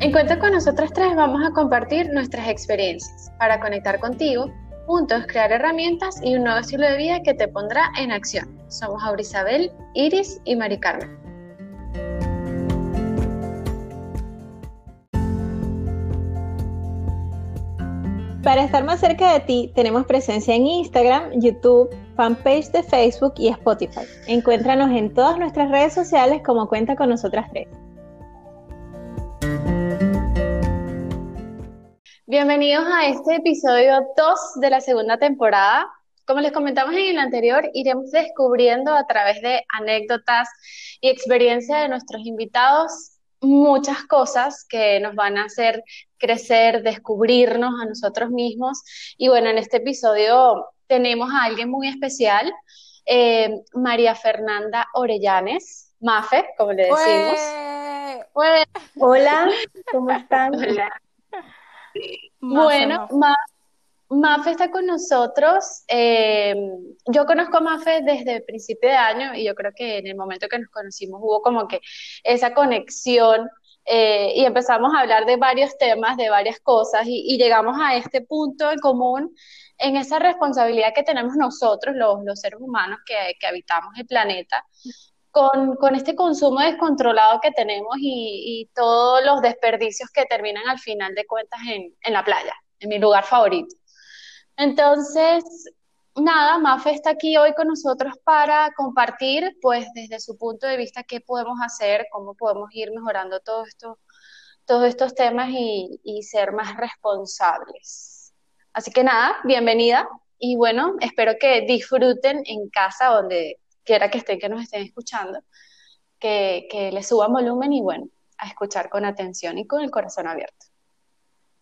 En Cuenta con nosotras tres vamos a compartir nuestras experiencias para conectar contigo, juntos crear herramientas y un nuevo estilo de vida que te pondrá en acción. Somos Aurisabel, Iris y Mari Carmen. Para estar más cerca de ti, tenemos presencia en Instagram, YouTube, fanpage de Facebook y Spotify. Encuéntranos en todas nuestras redes sociales como Cuenta con nosotras tres. Bienvenidos a este episodio 2 de la segunda temporada. Como les comentamos en el anterior, iremos descubriendo a través de anécdotas y experiencias de nuestros invitados muchas cosas que nos van a hacer crecer, descubrirnos a nosotros mismos. Y bueno, en este episodio tenemos a alguien muy especial, eh, María Fernanda Orellanes, Mafe, como le decimos. Hola, ¿cómo están? Bueno, Mafe está con nosotros. Eh, yo conozco a Mafe desde el principio de año y yo creo que en el momento que nos conocimos hubo como que esa conexión eh, y empezamos a hablar de varios temas, de varias cosas y, llegamos a este punto en común en esa responsabilidad que tenemos nosotros, los, los seres humanos que, que, habitamos el planeta, con, este consumo descontrolado que tenemos y, todos los desperdicios que terminan al final de cuentas en, la playa, en mi lugar favorito. Entonces, nada, Mafe está aquí hoy con nosotros para compartir, pues desde su punto de vista, qué podemos hacer, cómo podemos ir mejorando todos estos temas y, ser más responsables. Así que nada, bienvenida y bueno, espero que disfruten en casa, donde quiera que estén, que nos estén escuchando, que, que les suban volumen y bueno, a escuchar con atención y con el corazón abierto.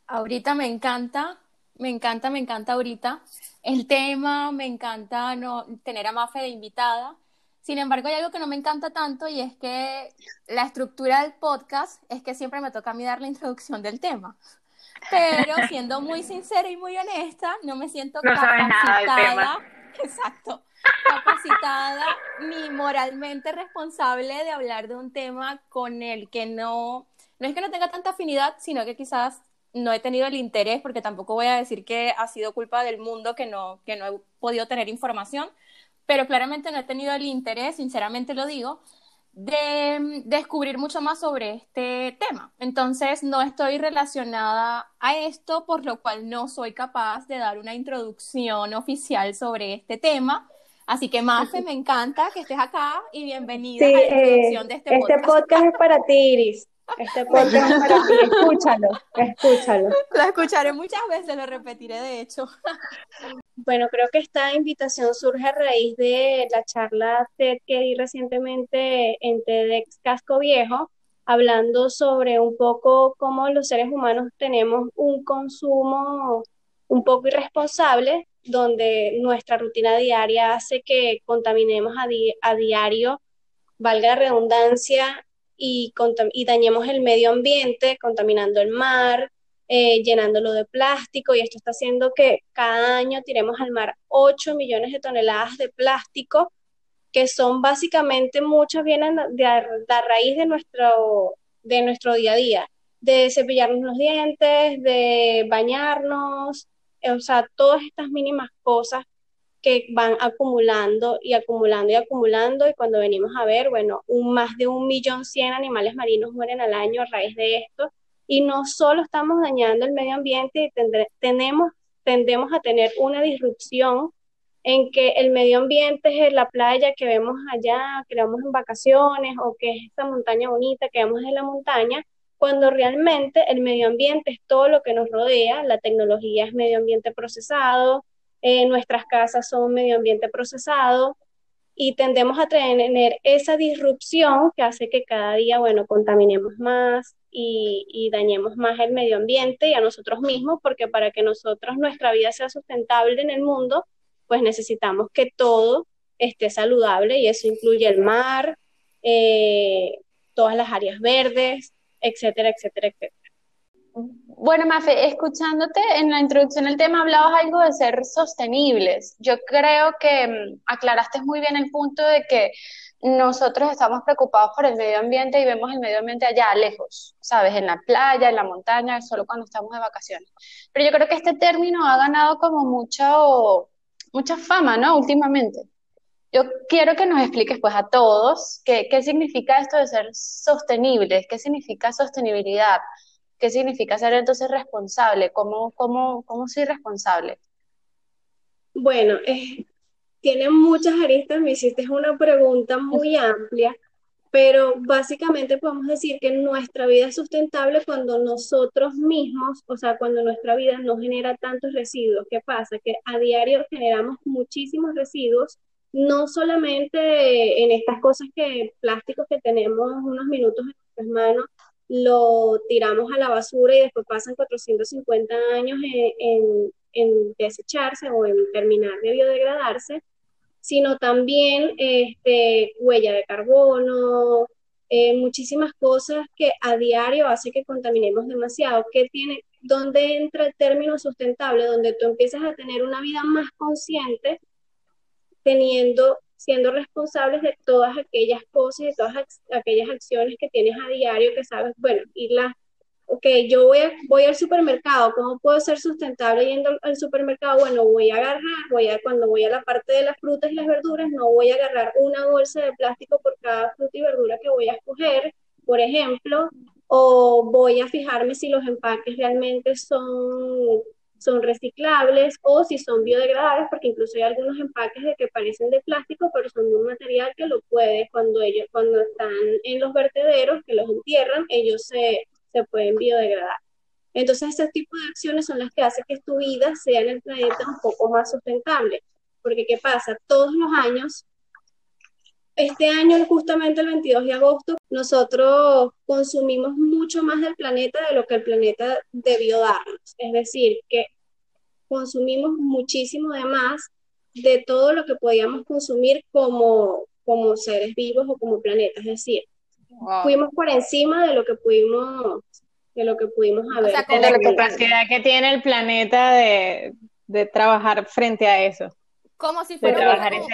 Ahorita me encanta me encanta, me encanta ahorita el tema, me encanta no, tener a Mafe de invitada. Sin embargo, hay algo que no me encanta tanto y es que la estructura del podcast es que siempre me toca a mí dar la introducción del tema. Pero siendo muy sincera y muy honesta, no me siento capacitada, exacto, capacitada ni moralmente responsable de hablar de un tema con el que no, no es que no tenga tanta afinidad, sino que quizás no he tenido el interés, porque tampoco voy a decir que ha sido culpa del mundo que no, que no he podido tener información, pero claramente no he tenido el interés, sinceramente lo digo, de mm, descubrir mucho más sobre este tema. Entonces, no estoy relacionada a esto, por lo cual no soy capaz de dar una introducción oficial sobre este tema. Así que, Mafe, me encanta que estés acá y bienvenida a la introducción de este, este podcast. Este podcast es para ti, Iris. Este podcast es para ti, escúchalo, escúchalo. Lo escucharé muchas veces, lo repetiré de hecho. Bueno, creo que esta invitación surge a raíz de la charla TED que di recientemente en TEDx Casco Viejo, hablando sobre un poco cómo los seres humanos tenemos un consumo un poco irresponsable, donde nuestra rutina diaria hace que contaminemos a, a diario, valga la redundancia, y, dañemos el medio ambiente, contaminando el mar, eh, llenándolo de plástico, y esto está haciendo que cada año tiremos al mar 8 millones de toneladas de plástico, que son básicamente muchas vienen de, de, raíz de nuestro, de nuestro día a día, de cepillarnos los dientes, de bañarnos, o sea, todas estas mínimas cosas que van acumulando y acumulando y acumulando y cuando venimos a ver, bueno, un, más de un millón cien animales marinos mueren al año a raíz de esto. Y no solo estamos dañando el medio ambiente, tenemos, tendemos a tener una disrupción en que el medio ambiente es la playa que vemos allá, que vemos en vacaciones o que es esta montaña bonita que vemos en la montaña, cuando realmente el medio ambiente es todo lo que nos rodea, la tecnología es medio ambiente procesado, eh, nuestras casas son medio ambiente procesado y tendemos a tener esa disrupción que hace que cada día, bueno, contaminemos más y, dañemos más el medio ambiente y a nosotros mismos, porque para que nosotros nuestra vida sea sustentable en el mundo, pues necesitamos que todo esté saludable y eso incluye el mar, eh, todas las áreas verdes, etcétera, etcétera, etcétera. Bueno, Mafe, escuchándote en la introducción del tema hablabas algo de ser sostenibles. Yo creo que mm, aclaraste muy bien el punto de que nosotros estamos preocupados por el medio ambiente y vemos el medio ambiente allá lejos, ¿sabes? En la playa, en la montaña, solo cuando estamos de vacaciones. Pero yo creo que este término ha ganado como mucho, mucha fama, ¿no? Últimamente. Yo quiero que nos expliques pues a todos qué, qué significa esto de ser sostenibles, qué significa sostenibilidad, qué significa ser entonces responsable, cómo, cómo, cómo soy responsable. Bueno, eh, tiene muchas aristas, me hiciste una pregunta muy amplia, pero básicamente podemos decir que nuestra vida es sustentable cuando nosotros mismos, o sea, cuando nuestra vida no genera tantos residuos. ¿Qué pasa? Que a diario generamos muchísimos residuos no solamente en estas cosas que plásticos que tenemos unos minutos en nuestras manos, lo tiramos a la basura y después pasan 450 años en, desecharse o en terminar de biodegradarse, sino también este, huella de carbono, eh, muchísimas cosas que a diario hace que contaminemos demasiado. ¿Qué tiene, ¿Dónde entra el término sustentable? Donde tú empiezas a tener una vida más consciente teniendo, siendo responsables de todas aquellas cosas y de todas aquellas acciones que tienes a diario que sabes, bueno, irlas, ok, yo voy, voy al supermercado, ¿cómo puedo ser sustentable yendo al supermercado? Bueno, voy a agarrar, voy a, cuando voy a la parte de las frutas y las verduras, no voy a agarrar una bolsa de plástico por cada fruta y verdura que voy a escoger, por ejemplo, o voy a fijarme si los empaques realmente son son reciclables o si son biodegradables, porque incluso hay algunos empaques de que parecen de plástico, pero son de un material que lo puede, cuando ellos, cuando están en los vertederos, que los entierran, ellos se, se pueden biodegradar. Entonces, ese tipo de acciones son las que hacen que tu vida sea en el planeta un poco más sustentable. Porque, ¿qué pasa? Todos los años, este año, justamente el 22 de agosto, nosotros consumimos mucho más del planeta de lo que el planeta debió darnos. Es decir, que consumimos muchísimo de más de todo lo que podíamos consumir como, como seres vivos o como planeta. Es decir, fuimos por encima de lo que pudimos de lo que pudimos haber. O sea, la capacidad que tiene el planeta de, de trabajar frente a eso. Como si fuera trabajar un,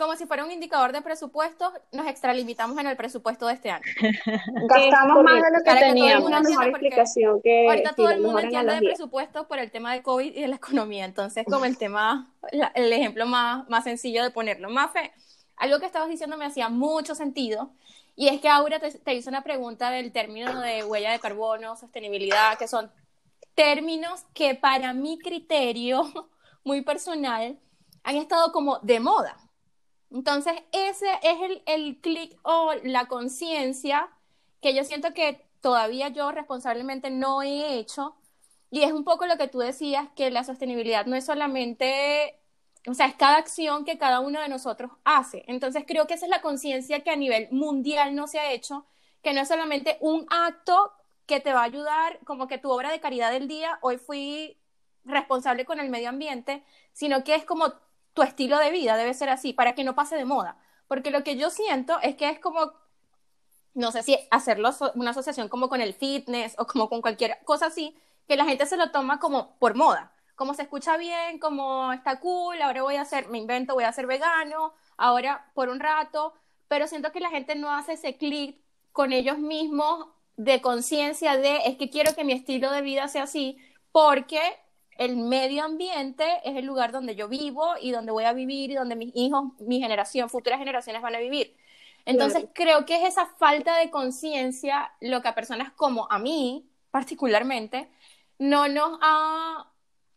como si fuera un indicador de presupuestos, nos extralimitamos en el presupuesto de este año. Gastamos más de lo que teníamos. Una mejor explicación que ahorita todo el mundo entiende de presupuestos por el tema de COVID y de la economía. Entonces, como el tema, el ejemplo más, más sencillo de ponerlo. Más fe, algo que estabas diciendo me hacía mucho sentido. Y es que Aura te, te hizo una pregunta del término de huella de carbono, sostenibilidad, que son términos que para mi criterio muy personal han estado como de moda. Entonces, ese es el, el clic o la conciencia que yo siento que todavía yo responsablemente no he hecho. Y es un poco lo que tú decías, que la sostenibilidad no es solamente, o sea, es cada acción que cada uno de nosotros hace. Entonces, creo que esa es la conciencia que a nivel mundial no se ha hecho, que no es solamente un acto que te va a ayudar, como que tu obra de caridad del día, hoy fui responsable con el medio ambiente, sino que es como tu estilo de vida debe ser así para que no pase de moda. Porque lo que yo siento es que es como, no sé si hacerlo una asociación como con el fitness o como con cualquier cosa así, que la gente se lo toma como por moda. Como se escucha bien, como está cool, ahora voy a hacer, me invento, voy a ser vegano, ahora por un rato, pero siento que la gente no hace ese clic con ellos mismos de conciencia de es que quiero que mi estilo de vida sea así, porque el medio ambiente es el lugar donde yo vivo y donde voy a vivir y donde mis hijos, mi generación, futuras generaciones van a vivir. Entonces creo que es esa falta de conciencia lo que a personas como a mí, particularmente, no nos ha,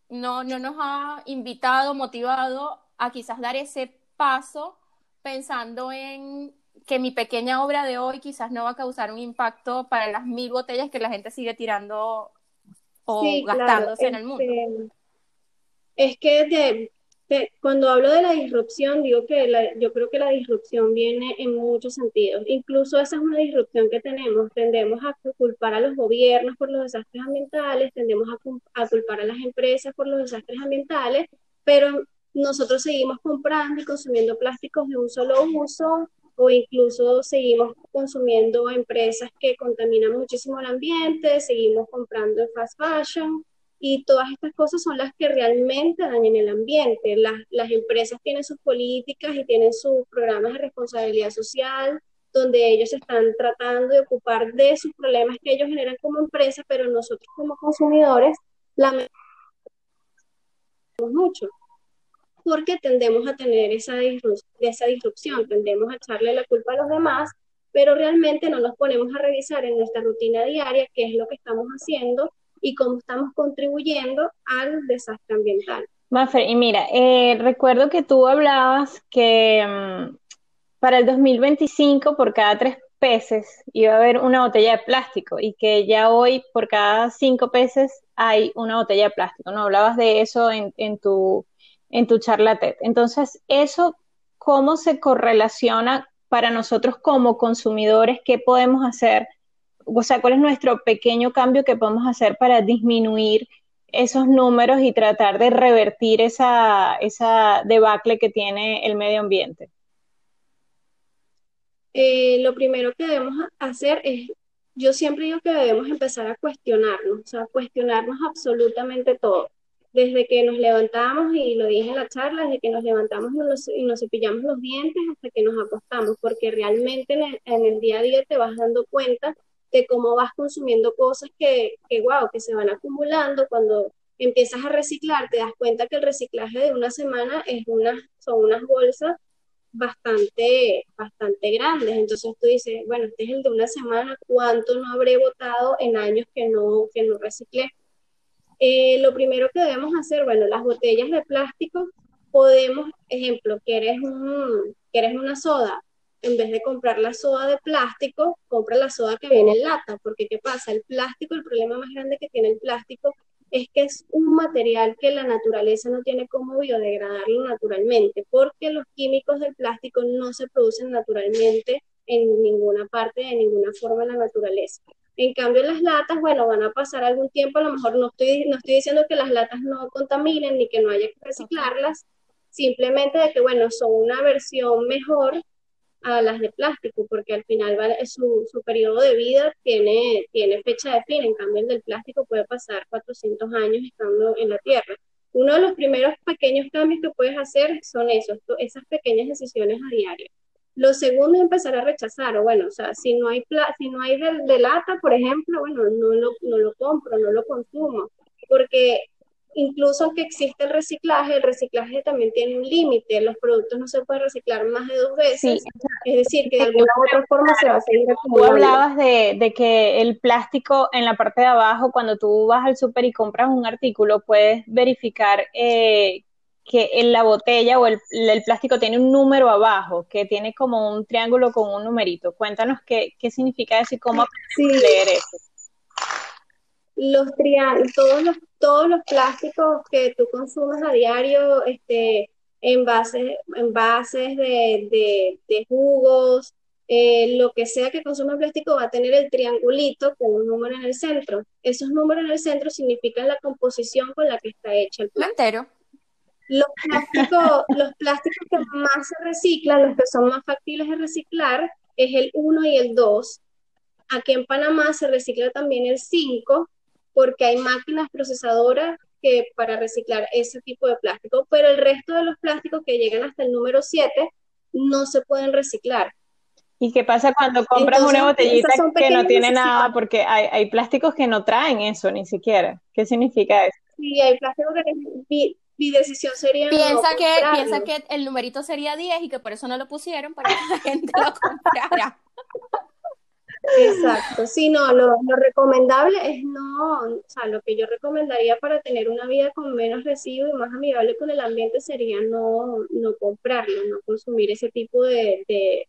no, no nos ha invitado, motivado a quizás dar ese paso pensando en que mi pequeña obra de hoy quizás no va a causar un impacto para las mil botellas que la gente sigue tirando o gastándose en el mundo. Este, es que cuando hablo de la disrupción, digo que yo creo que la disrupción viene en muchos sentidos. Incluso esa es una disrupción que tenemos. Tendemos a culpar a los gobiernos por los desastres ambientales, tendemos a, a culpar a las empresas por los desastres ambientales, pero nosotros seguimos comprando y consumiendo plásticos de un solo uso o incluso seguimos consumiendo empresas que contaminan muchísimo el ambiente, seguimos comprando en fast fashion y todas estas cosas son las que realmente dañan el ambiente. Las, las empresas tienen sus políticas y tienen sus programas de responsabilidad social donde ellos están tratando de ocupar de sus problemas que ellos generan como empresa, pero nosotros como consumidores lamentablemente mucho porque tendemos a tener esa, esa disrupción, tendemos a echarle la culpa a los demás, pero realmente no nos ponemos a revisar en nuestra rutina diaria qué es lo que estamos haciendo y cómo estamos contribuyendo al desastre ambiental. Mafer, y mira, eh, recuerdo que tú hablabas que mm, para el 2025 por cada tres peces iba a haber una botella de plástico y que ya hoy por cada cinco peces hay una botella de plástico. ¿No hablabas de eso en, en tu en tu charla TED. Entonces, eso, ¿cómo se correlaciona para nosotros como consumidores? ¿Qué podemos hacer? O sea, ¿cuál es nuestro pequeño cambio que podemos hacer para disminuir esos números y tratar de revertir esa, esa debacle que tiene el medio ambiente? Eh, lo primero que debemos hacer es, yo siempre digo que debemos empezar a cuestionarnos, o sea, cuestionarnos absolutamente todo desde que nos levantamos, y lo dije en la charla, desde que nos levantamos y nos, cepillamos los dientes hasta que nos acostamos, porque realmente en el, día a día te vas dando cuenta de cómo vas consumiendo cosas que, que, wow, que se van acumulando. Cuando empiezas a reciclar, te das cuenta que el reciclaje de una semana es una, son unas bolsas bastante, bastante grandes. Entonces tú dices, bueno, este es el de una semana, ¿cuánto no habré votado en años que no, que no reciclé? Eh, lo primero que debemos hacer, bueno, las botellas de plástico, podemos, ejemplo, quieres, un, quieres una soda, en vez de comprar la soda de plástico, compra la soda que viene en lata, porque ¿qué pasa? El plástico, el problema más grande que tiene el plástico es que es un material que la naturaleza no tiene como biodegradarlo naturalmente, porque los químicos del plástico no se producen naturalmente en ninguna parte, de ninguna forma en la naturaleza. En cambio, las latas, bueno, van a pasar algún tiempo, a lo mejor no estoy, no estoy diciendo que las latas no contaminen ni que no haya que reciclarlas, simplemente de que, bueno, son una versión mejor a las de plástico, porque al final su, su periodo de vida tiene, tiene fecha de fin, en cambio el del plástico puede pasar 400 años estando en la Tierra. Uno de los primeros pequeños cambios que puedes hacer son esos, esas pequeñas decisiones a diario. Lo segundo es empezar a rechazar, o bueno, o sea, si no hay, si no hay de, lata, por ejemplo, bueno, no lo, no lo compro, no lo consumo, porque incluso aunque existe el reciclaje, el reciclaje también tiene un límite, los productos no se pueden reciclar más de dos veces, es decir, que de alguna u otra forma se va a seguir acumulando. Tú hablabas de, de, que el plástico en la parte de abajo, cuando tú vas al súper y compras un artículo, puedes verificar eh, que en la botella o el, plástico tiene un número abajo, que tiene como un triángulo con un numerito. Cuéntanos qué, qué significa eso y cómo leer eso. Los todos los, todos los plásticos que tú consumes a diario, este, envases, envases de, de, de jugos, eh, lo que sea que consuma plástico va a tener el triangulito con un número en el centro. Esos números en el centro significan la composición con la que está hecho el plástico. Los plásticos, los plásticos que más se reciclan, los que son más factibles de reciclar, es el 1 y el 2. Aquí en Panamá se recicla también el 5 porque hay máquinas procesadoras que para reciclar ese tipo de plástico, pero el resto de los plásticos que llegan hasta el número 7 no se pueden reciclar. ¿Y qué pasa cuando compras una botellita que no tiene nada? Porque hay, hay, plásticos que no traen eso ni siquiera. ¿Qué significa eso? Sí, hay plásticos que mi decisión sería piensa que piensa que el numerito sería 10 y que por eso no lo pusieron para que la gente lo comprara exacto sí no lo, recomendable es no o sea lo que yo recomendaría para tener una vida con menos residuos y más amigable con el ambiente sería no no comprarlo no consumir ese tipo de, de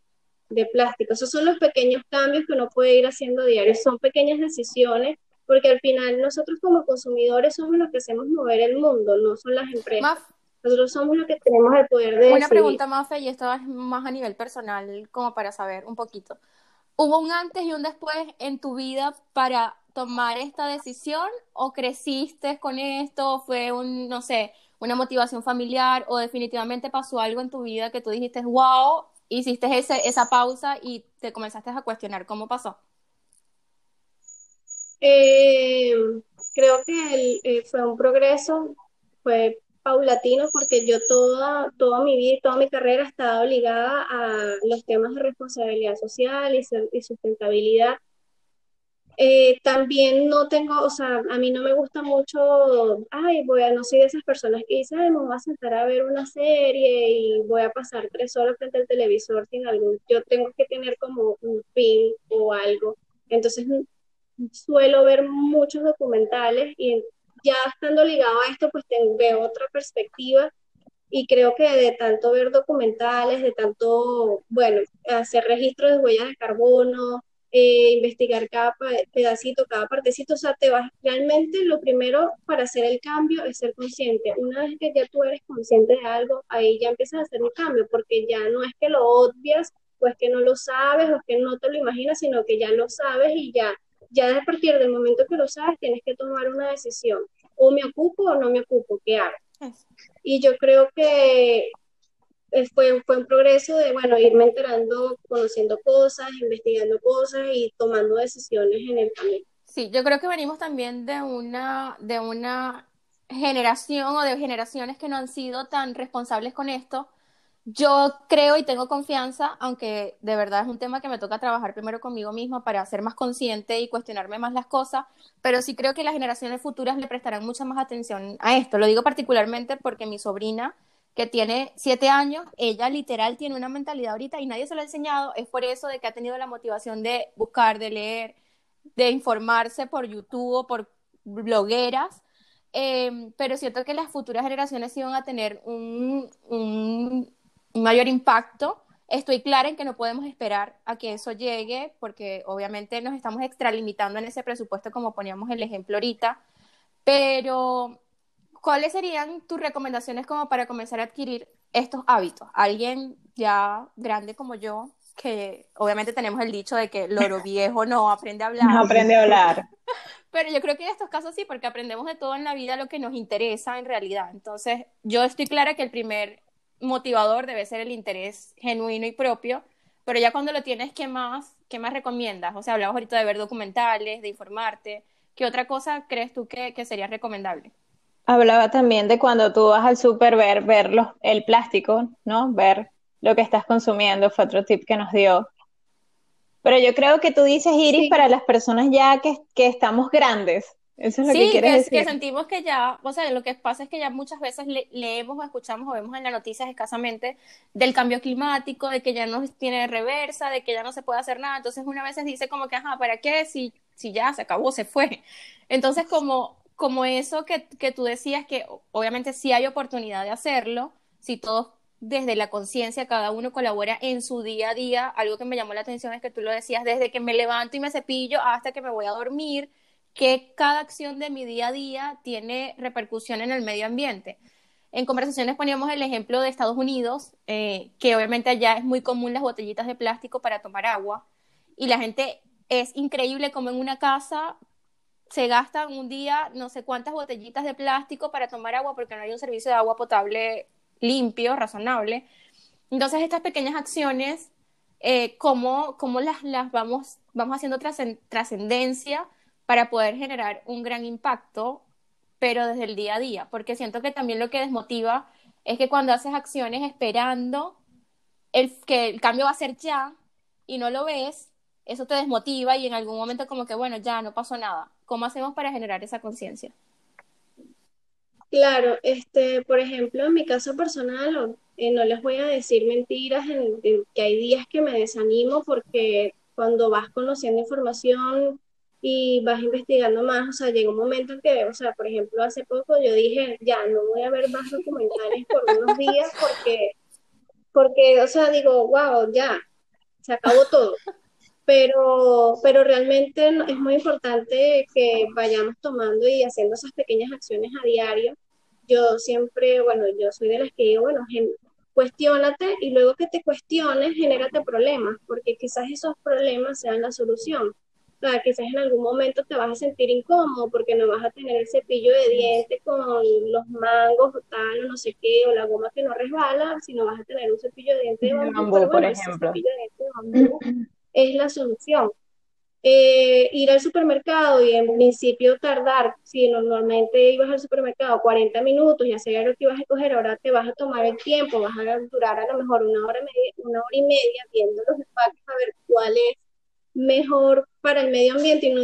de plástico. Esos son los pequeños cambios que uno puede ir haciendo diario. Son pequeñas decisiones porque al final nosotros como consumidores somos los que hacemos mover el mundo, no son las empresas. nosotros somos los que tenemos el poder de Una pregunta, Mafe, y esto es más a nivel personal, como para saber un poquito. ¿Hubo un antes y un después en tu vida para tomar esta decisión o creciste con esto? ¿Fue un, no sé, una motivación familiar o definitivamente pasó algo en tu vida que tú dijiste, wow, hiciste esa pausa y te comenzaste a cuestionar cómo pasó? Eh, creo que eh, fue un progreso, fue paulatino porque yo toda, toda mi vida y toda mi carrera estaba ligada a los temas de responsabilidad social y, sustentabilidad. Eh, también no tengo, o sea, a mí no me gusta mucho, ay, voy a, no soy de esas personas que dicen, me voy a sentar a ver una serie y voy a pasar tres horas frente al televisor sin algún, yo tengo que tener como un fin o algo. Entonces, suelo ver muchos documentales y ya estando ligado a esto, pues tengo, veo otra perspectiva y creo que de tanto ver documentales, de tanto, bueno, hacer registros de huellas de carbono, eh, investigar cada pedacito, cada partecito, o sea, te vas, realmente lo primero para hacer el cambio es ser consciente. Una vez que ya tú eres consciente de algo, ahí ya empiezas a hacer un cambio, porque ya no es que lo obvias, o es que no lo sabes, o es que no te lo imaginas, sino que ya lo sabes y ya ya a partir del momento que lo sabes, tienes que tomar una decisión. O me ocupo o no me ocupo, ¿qué hago? Y yo creo que fue, fue un progreso de, bueno, irme enterando, conociendo cosas, investigando cosas y tomando decisiones en el camino. Sí, yo creo que venimos también de una, de una generación o de generaciones que no han sido tan responsables con esto, yo creo y tengo confianza, aunque de verdad es un tema que me toca trabajar primero conmigo misma para ser más consciente y cuestionarme más las cosas, pero sí creo que las generaciones futuras le prestarán mucha más atención a esto. Lo digo particularmente porque mi sobrina, que tiene siete años, ella literal tiene una mentalidad ahorita y nadie se lo ha enseñado, es por eso de que ha tenido la motivación de buscar, de leer, de informarse por YouTube o por blogueras. Eh, pero siento que las futuras generaciones iban a tener un un mayor impacto. Estoy clara en que no podemos esperar a que eso llegue porque obviamente nos estamos extralimitando en ese presupuesto como poníamos el ejemplo ahorita, pero ¿cuáles serían tus recomendaciones como para comenzar a adquirir estos hábitos? Alguien ya grande como yo, que obviamente tenemos el dicho de que loro viejo no aprende a hablar. No aprende a hablar. Pero yo creo que en estos casos sí, porque aprendemos de todo en la vida lo que nos interesa en realidad. Entonces, yo estoy clara que el primer motivador debe ser el interés genuino y propio, pero ya cuando lo tienes, ¿qué más, qué más recomiendas? O sea, hablabas ahorita de ver documentales, de informarte. ¿Qué otra cosa crees tú que, sería recomendable? Hablaba también de cuando tú vas al súper ver, ver el plástico, ¿no? Ver lo que estás consumiendo, fue otro tip que nos dio. Pero yo creo que tú dices, Iris, para las personas ya que, que estamos grandes, eso es lo que quieres decir. que sentimos que ya, o sea, lo que pasa es que ya muchas veces leemos o escuchamos o vemos en las noticias escasamente del cambio climático, de que ya no tiene reversa, de que ya no se puede hacer nada. Entonces, una vez dice como que, ajá, ¿para qué? Si, si ya se acabó, se fue. Entonces, como, como eso que, que tú decías, que obviamente sí hay oportunidad de hacerlo, si todos desde la conciencia, cada uno colabora en su día a día. Algo que me llamó la atención es que tú lo decías desde que me levanto y me cepillo hasta que me voy a dormir que cada acción de mi día a día tiene repercusión en el medio ambiente. En conversaciones poníamos el ejemplo de Estados Unidos, eh, que obviamente allá es muy común las botellitas de plástico para tomar agua, y la gente es increíble como en una casa se gastan un día no sé cuántas botellitas de plástico para tomar agua porque no hay un servicio de agua potable limpio, razonable. Entonces estas pequeñas acciones, eh, ¿cómo, las, las vamos, vamos haciendo trascendencia? Para poder generar un gran impacto, pero desde el día a día, porque siento que también lo que desmotiva es que cuando haces acciones esperando el, que el cambio va a ser ya y no lo ves, eso te desmotiva y en algún momento como que, bueno, ya no pasó nada. ¿Cómo hacemos para generar esa conciencia? Claro, este, por ejemplo, en mi caso personal, eh, no les voy a decir mentiras, en, que hay días que me desanimo porque cuando vas conociendo información y vas investigando más, o sea, llega un momento en que, o sea, por ejemplo, hace poco yo dije, ya, no voy a ver más documentales por unos días porque, porque, o sea, digo, wow, ya, se acabó todo. Pero, pero realmente es muy importante que vayamos tomando y haciendo esas pequeñas acciones a diario. Yo siempre, bueno, yo soy de las que digo, bueno, cuestiónate y luego que te cuestiones, genérate problemas, porque quizás esos problemas sean la solución O sea, quizás en algún momento te vas a sentir incómodo porque no vas a tener el cepillo de dientes con los mangos o tal, o no sé qué, o la goma que no resbala, sino vas a tener un cepillo de dientes de bambú. por ejemplo. cepillo de dientes de bambú es la solución. Eh, ir al supermercado y en principio tardar, si normalmente ibas al supermercado 40 minutos, ya sabías lo que ibas a coger, ahora te vas a tomar el tiempo, vas a durar a lo mejor una hora, una hora y media viendo los empaques a ver cuál es mejor para el medio ambiente y, no,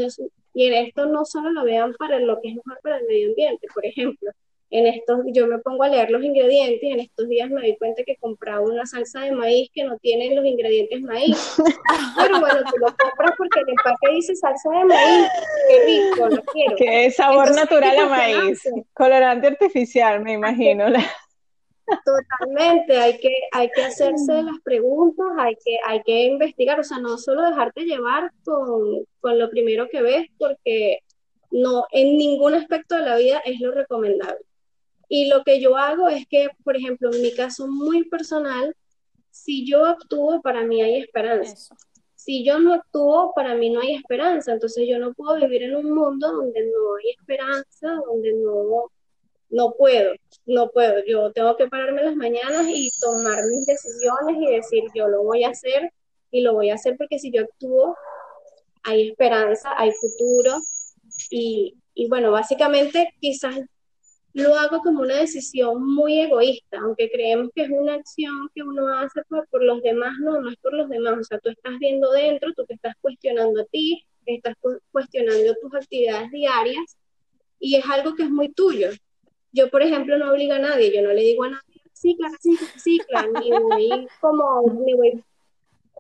y en esto no solo lo vean para lo que es mejor para el medio ambiente, por ejemplo, en estos, yo me pongo a leer los ingredientes y en estos días me di cuenta que compraba una salsa de maíz que no tiene los ingredientes maíz. Pero bueno, tú lo compras porque el empaque dice salsa de maíz, qué rico, lo quiero. Que sabor natural a maíz, colorante artificial, me imagino. Totalmente, hay que, hay que hacerse las preguntas, hay que, hay que investigar, o sea, no solo dejarte llevar con, con lo primero que ves, porque no, en ningún aspecto de la vida es lo recomendable. Y lo que yo hago es que, por ejemplo, en mi caso muy personal, si yo actúo, para mí hay esperanza. Si yo no actúo, para mí no hay esperanza. Entonces yo no puedo vivir en un mundo donde no hay esperanza, donde no, no puedo, no puedo. Yo tengo que pararme las mañanas y tomar mis decisiones y decir, yo lo voy a hacer y lo voy a hacer porque si yo actúo, hay esperanza, hay futuro. Y, y bueno, básicamente quizás lo hago como una decisión muy egoísta, aunque creemos que es una acción que uno hace por, por, los demás, no, no es por los demás, o sea, tú estás viendo dentro, tú te estás cuestionando a ti, estás cuestionando tus actividades diarias y es algo que es muy tuyo. Yo, por ejemplo, no obligo a nadie, yo no le digo a nadie, recicla, recicla, recicla, ni voy como, ni voy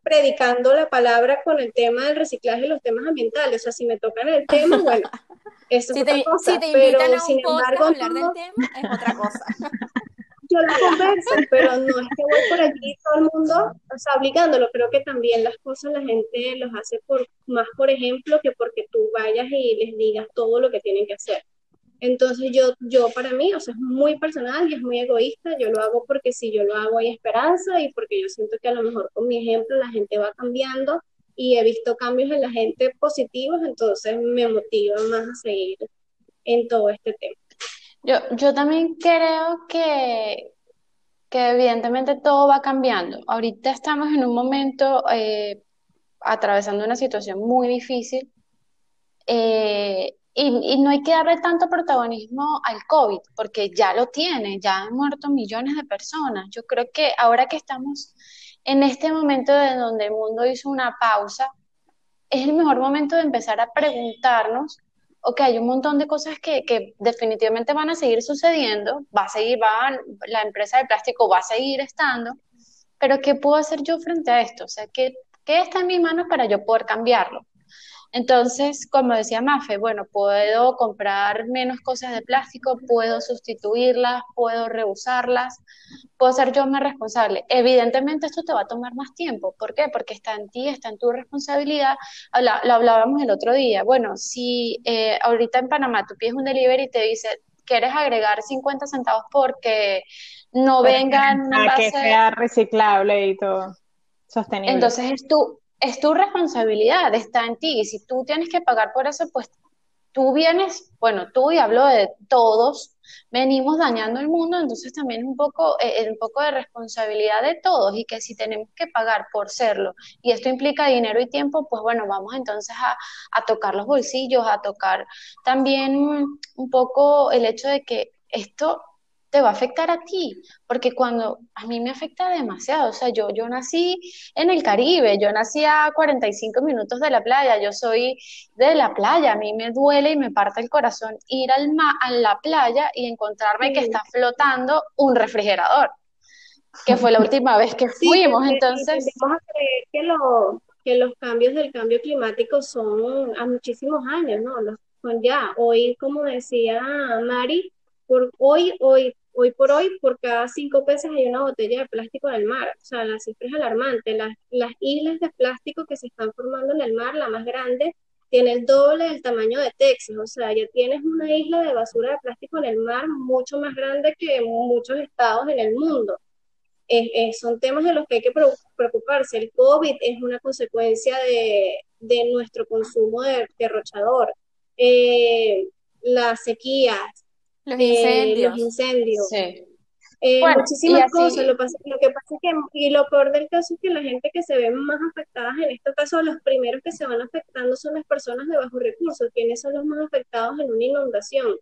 predicando la palabra con el tema del reciclaje y los temas ambientales, o sea, si me tocan el tema, bueno, eso si es te, otra cosa, si te pero a sin un embargo, hablar del no- tema, es otra cosa. yo lo converso, pero no es que voy por aquí todo el mundo, o sea, obligándolo, creo que también las cosas la gente los hace por, más por ejemplo que porque tú vayas y les digas todo lo que tienen que hacer. Entonces yo, yo para mí, o sea, es muy personal y es muy egoísta, yo lo hago porque si yo lo hago hay esperanza y porque yo siento que a lo mejor con mi ejemplo la gente va cambiando y he visto cambios en la gente positivos, entonces me motiva más a seguir en todo este tema. Yo, yo también creo que, que evidentemente todo va cambiando. Ahorita estamos en un momento eh, atravesando una situación muy difícil eh, y, no hay que darle tanto protagonismo al COVID porque ya lo tiene, ya han muerto millones de personas. Yo creo que ahora que estamos en este momento de donde el mundo hizo una pausa, es el mejor momento de empezar a preguntarnos ok, hay un montón de cosas que, que, definitivamente van a seguir sucediendo, va a seguir, va, la empresa de plástico va a seguir estando, pero ¿qué puedo hacer yo frente a esto? O sea, ¿qué, qué está en mis manos para yo poder cambiarlo? Entonces, como decía Mafe, bueno, puedo comprar menos cosas de plástico, puedo sustituirlas, puedo reusarlas, puedo ser yo más responsable. Evidentemente esto te va a tomar más tiempo. ¿Por qué? Porque está en ti, está en tu responsabilidad. Habla, lo hablábamos el otro día. Bueno, si eh, ahorita en Panamá tú pides un delivery y te dice, quieres agregar 50 centavos porque no vengan Para que sea reciclable y todo, sostenible. Entonces es tu, es tu responsabilidad, está en ti. Y si tú tienes que pagar por eso, pues tú vienes, bueno, tú y hablo de todos, venimos dañando el mundo, entonces también es un poco, eh, un poco de responsabilidad de todos y que si tenemos que pagar por serlo y esto implica dinero y tiempo, pues bueno, vamos entonces a, a tocar los bolsillos, a tocar también un poco el hecho de que esto te va a afectar a ti, porque cuando a mí me afecta demasiado, o sea, yo, yo nací en el Caribe, yo nací a 45 minutos de la playa, yo soy de la playa, a mí me duele y me parte el corazón ir al ma a la playa y encontrarme sí. que está flotando un refrigerador, que fue la última vez que fuimos, sí, entonces... Vamos a creer que, lo, que los cambios del cambio climático son a muchísimos años, ¿no? Los, son ya, hoy, como decía Mari, por hoy, hoy hoy por hoy, por cada cinco pesos hay una botella de plástico en el mar. O sea, la cifra es alarmante. Las, las islas de plástico que se están formando en el mar, la más grande, tiene el doble del tamaño de Texas. O sea, ya tienes una isla de basura de plástico en el mar mucho más grande que muchos estados en el mundo. Son temas de los que hay que preocuparse. El COVID es una consecuencia de, de nuestro consumo de derrochador. Eh, las sequías, los incendios. los incendios. Eh, muchísimas cosas. Lo, lo, que pasa es que, y lo peor del caso es que la gente que se ve más afectadas en este caso, los primeros que se van afectando son las personas de bajos recursos, quienes son los más afectados en una inundación.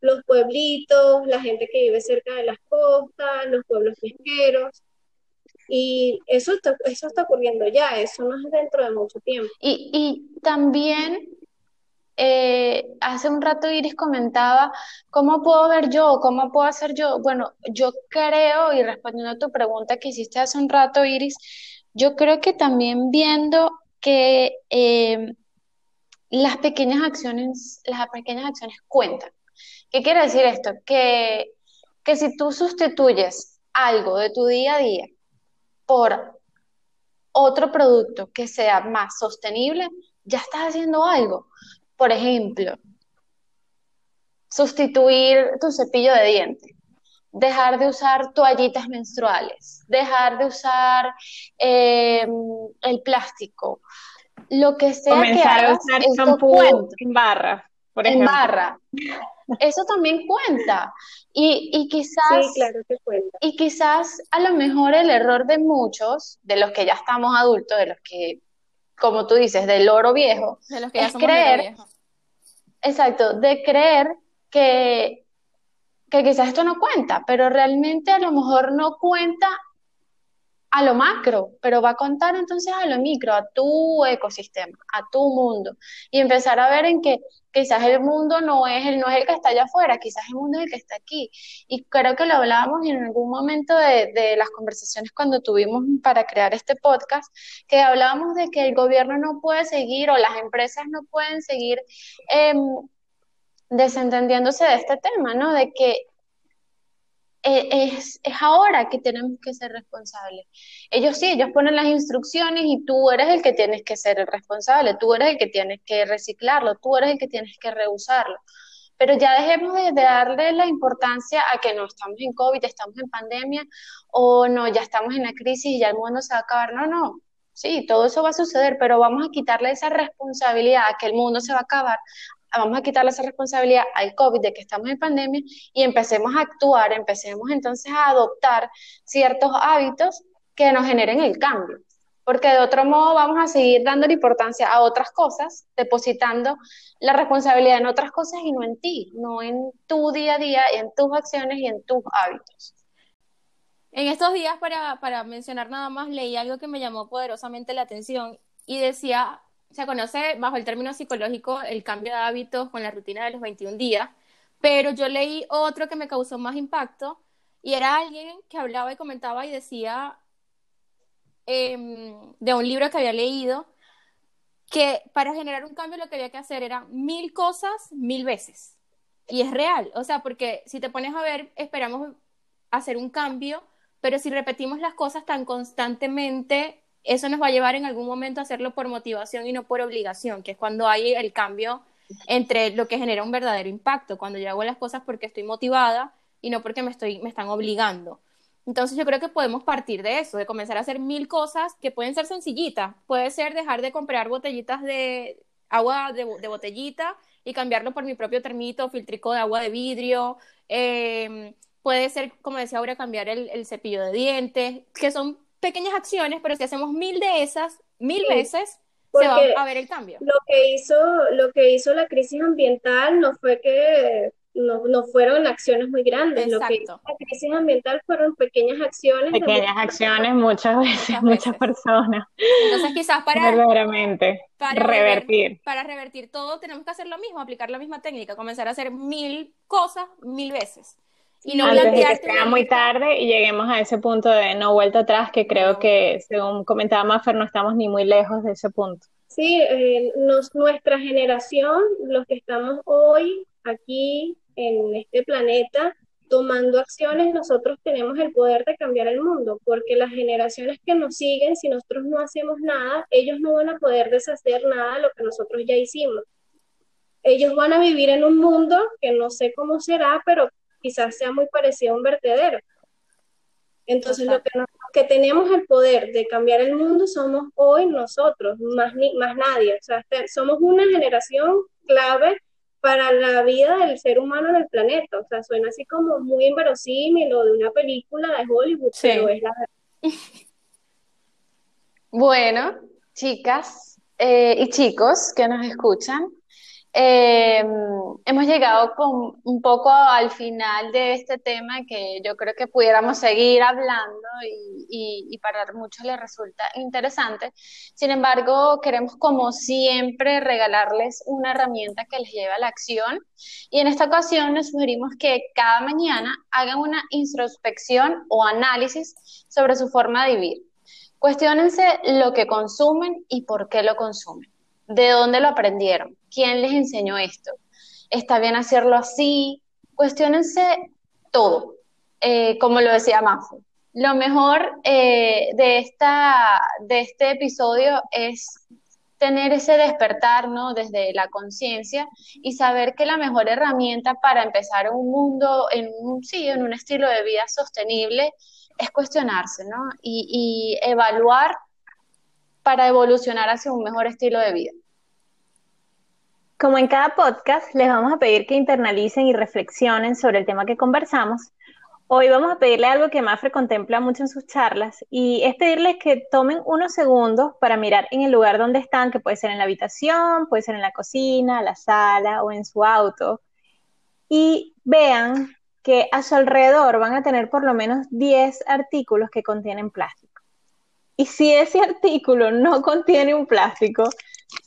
Los pueblitos, la gente que vive cerca de las costas, los pueblos pesqueros. Y eso está, eso está ocurriendo ya, eso no es dentro de mucho tiempo. Y, y también eh, hace un rato Iris comentaba, ¿cómo puedo ver yo? ¿Cómo puedo hacer yo? Bueno, yo creo, y respondiendo a tu pregunta que hiciste hace un rato, Iris, yo creo que también viendo que eh, las pequeñas acciones, las pequeñas acciones cuentan. ¿Qué quiere decir esto? Que, que si tú sustituyes algo de tu día a día por otro producto que sea más sostenible, ya estás haciendo algo. Por ejemplo, sustituir tu cepillo de dientes, dejar de usar toallitas menstruales, dejar de usar eh, el plástico, lo que sea Comenzar que a usar shampoo en barra, por ejemplo. En barra. Eso también cuenta. Y, y quizás, sí, claro que cuenta. y quizás a lo mejor el error de muchos, de los que ya estamos adultos, de los que, como tú dices, del oro viejo, de los que ya es somos creer, viejo. Exacto, de creer que, que quizás esto no cuenta, pero realmente a lo mejor no cuenta a lo macro, pero va a contar entonces a lo micro, a tu ecosistema, a tu mundo, y empezar a ver en que quizás el mundo no es el, no es el que está allá afuera, quizás el mundo es el que está aquí. Y creo que lo hablábamos en algún momento de, de las conversaciones cuando tuvimos para crear este podcast, que hablábamos de que el gobierno no puede seguir o las empresas no pueden seguir eh, desentendiéndose de este tema, ¿no? De que es, es, ahora que tenemos que ser responsables. Ellos sí, ellos ponen las instrucciones y tú eres el que tienes que ser el responsable, tú eres el que tienes que reciclarlo, tú eres el que tienes que reusarlo. Pero ya dejemos de, de darle la importancia a que no estamos en COVID, estamos en pandemia o no, ya estamos en la crisis y ya el mundo se va a acabar. No, no, sí, todo eso va a suceder, pero vamos a quitarle esa responsabilidad a que el mundo se va a acabar vamos a quitarle esa responsabilidad al COVID de que estamos en pandemia y empecemos a actuar, empecemos entonces a adoptar ciertos hábitos que nos generen el cambio. Porque de otro modo vamos a seguir dando importancia a otras cosas, depositando la responsabilidad en otras cosas y no en ti, no en tu día a día, en tus acciones y en tus hábitos. En estos días, para, para mencionar nada más, leí algo que me llamó poderosamente la atención y decía se conoce bajo el término psicológico el cambio de hábitos con la rutina de los 21 días, pero yo leí otro que me causó más impacto y era alguien que hablaba y comentaba y decía eh, de un libro que había leído que para generar un cambio lo que había que hacer era mil cosas mil veces. Y es real, o sea, porque si te pones a ver, esperamos hacer un cambio, pero si repetimos las cosas tan constantemente, eso nos va a llevar en algún momento a hacerlo por motivación y no por obligación, que es cuando hay el cambio entre lo que genera un verdadero impacto, cuando yo hago las cosas porque estoy motivada y no porque me, estoy, me están obligando. Entonces yo creo que podemos partir de eso, de comenzar a hacer mil cosas que pueden ser sencillitas. Puede ser dejar de comprar botellitas de agua de, botellita y cambiarlo por mi propio termito, filtrico de agua de vidrio. Eh, puede ser, como decía ahora, cambiar el cepillo de dientes, que son pequeñas acciones, pero si hacemos mil de esas, mil sí, veces, se va a ver el cambio. Lo que hizo, lo que hizo la crisis ambiental no fue que no, no fueron acciones muy grandes, Exacto. lo que hizo la crisis ambiental fueron pequeñas acciones. Pequeñas acciones muchas veces, muchas, muchas personas. Entonces quizás para, verdaderamente para revertir. Rever, para revertir todo tenemos que hacer lo mismo, aplicar la misma técnica, comenzar a hacer mil cosas mil veces. Y no Antes de que sea muy tarde y lleguemos a ese punto de no vuelta atrás, que creo que, según comentaba Maffer, no estamos ni muy lejos de ese punto. Sí, eh, nos, nuestra generación, los que estamos hoy aquí en este planeta, tomando acciones, nosotros tenemos el poder de cambiar el mundo, porque las generaciones que nos siguen, si nosotros no hacemos nada, ellos no van a poder deshacer nada de lo que nosotros ya hicimos. Ellos van a vivir en un mundo que no sé cómo será, pero quizás sea muy parecido a un vertedero. Entonces lo que tenemos el poder de cambiar el mundo somos hoy nosotros, más, más nadie. O sea, somos una generación clave para la vida del ser humano en el planeta. O sea, suena así como muy inverosímil o de una película de Hollywood, pero es la verdad. Bueno, chicas eh, y chicos que nos escuchan, eh, hemos llegado con un poco al final de este tema que yo creo que pudiéramos seguir hablando y, y, para muchos les resulta interesante. Sin embargo, queremos como siempre regalarles una herramienta que les lleve a la acción y en esta ocasión les sugerimos que cada mañana hagan una introspección o análisis sobre su forma de vivir. Cuestiónense lo que consumen y por qué lo consumen. ¿De dónde lo aprendieron? ¿Quién les enseñó esto? ¿Está bien hacerlo así? Cuestiónense todo, eh, como lo decía Mafo. Lo mejor eh, de, esta, de este episodio es tener ese despertar, ¿no? Desde la conciencia y saber que la mejor herramienta para empezar un mundo, en un, sí, en un estilo de vida sostenible, es cuestionarse, ¿no? y evaluar para evolucionar hacia un mejor estilo de vida. Como en cada podcast, les vamos a pedir que internalicen y reflexionen sobre el tema que conversamos. Hoy vamos a pedirle algo que Mafre contempla mucho en sus charlas y es pedirles que tomen unos segundos para mirar en el lugar donde están, que puede ser en la habitación, puede ser en la cocina, la sala o en su auto, y vean que a su alrededor van a tener por lo menos 10 artículos que contienen plástico. Y si ese artículo no contiene un plástico,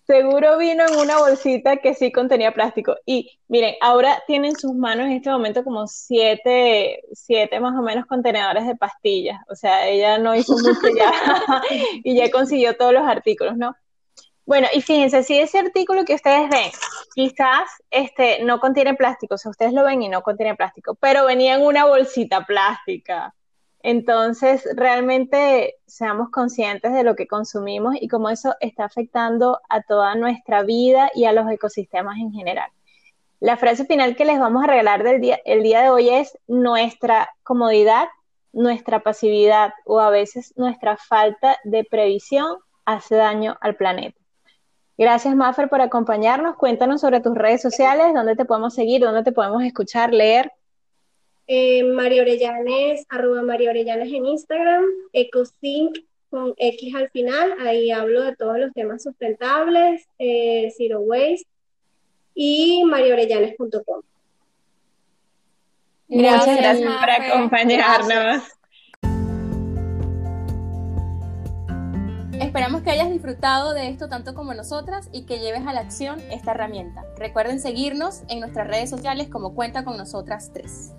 Seguro vino en una bolsita que sí contenía plástico. Y miren, ahora tienen en sus manos en este momento como siete, siete más o menos contenedores de pastillas. O sea, ella no hizo mucho ya y ya consiguió todos los artículos, ¿no? Bueno, y fíjense, si ese artículo que ustedes ven, quizás este, no contiene plástico, o sea, ustedes lo ven y no contiene plástico, pero venía en una bolsita plástica. Entonces, realmente seamos conscientes de lo que consumimos y cómo eso está afectando a toda nuestra vida y a los ecosistemas en general. La frase final que les vamos a regalar del día, el día de hoy es nuestra comodidad, nuestra pasividad o a veces nuestra falta de previsión hace daño al planeta. Gracias, Maffer, por acompañarnos. Cuéntanos sobre tus redes sociales, dónde te podemos seguir, dónde te podemos escuchar, leer. Eh, María Orellanes, arroba María Orellanes en Instagram, EcoSync con X al final, ahí hablo de todos los temas sustentables, eh, Zero Waste y mariorellanes.com. Muchas gracias por acompañarnos. Esperamos que hayas disfrutado de esto tanto como nosotras y que lleves a la acción esta herramienta. Recuerden seguirnos en nuestras redes sociales como Cuenta con Nosotras 3.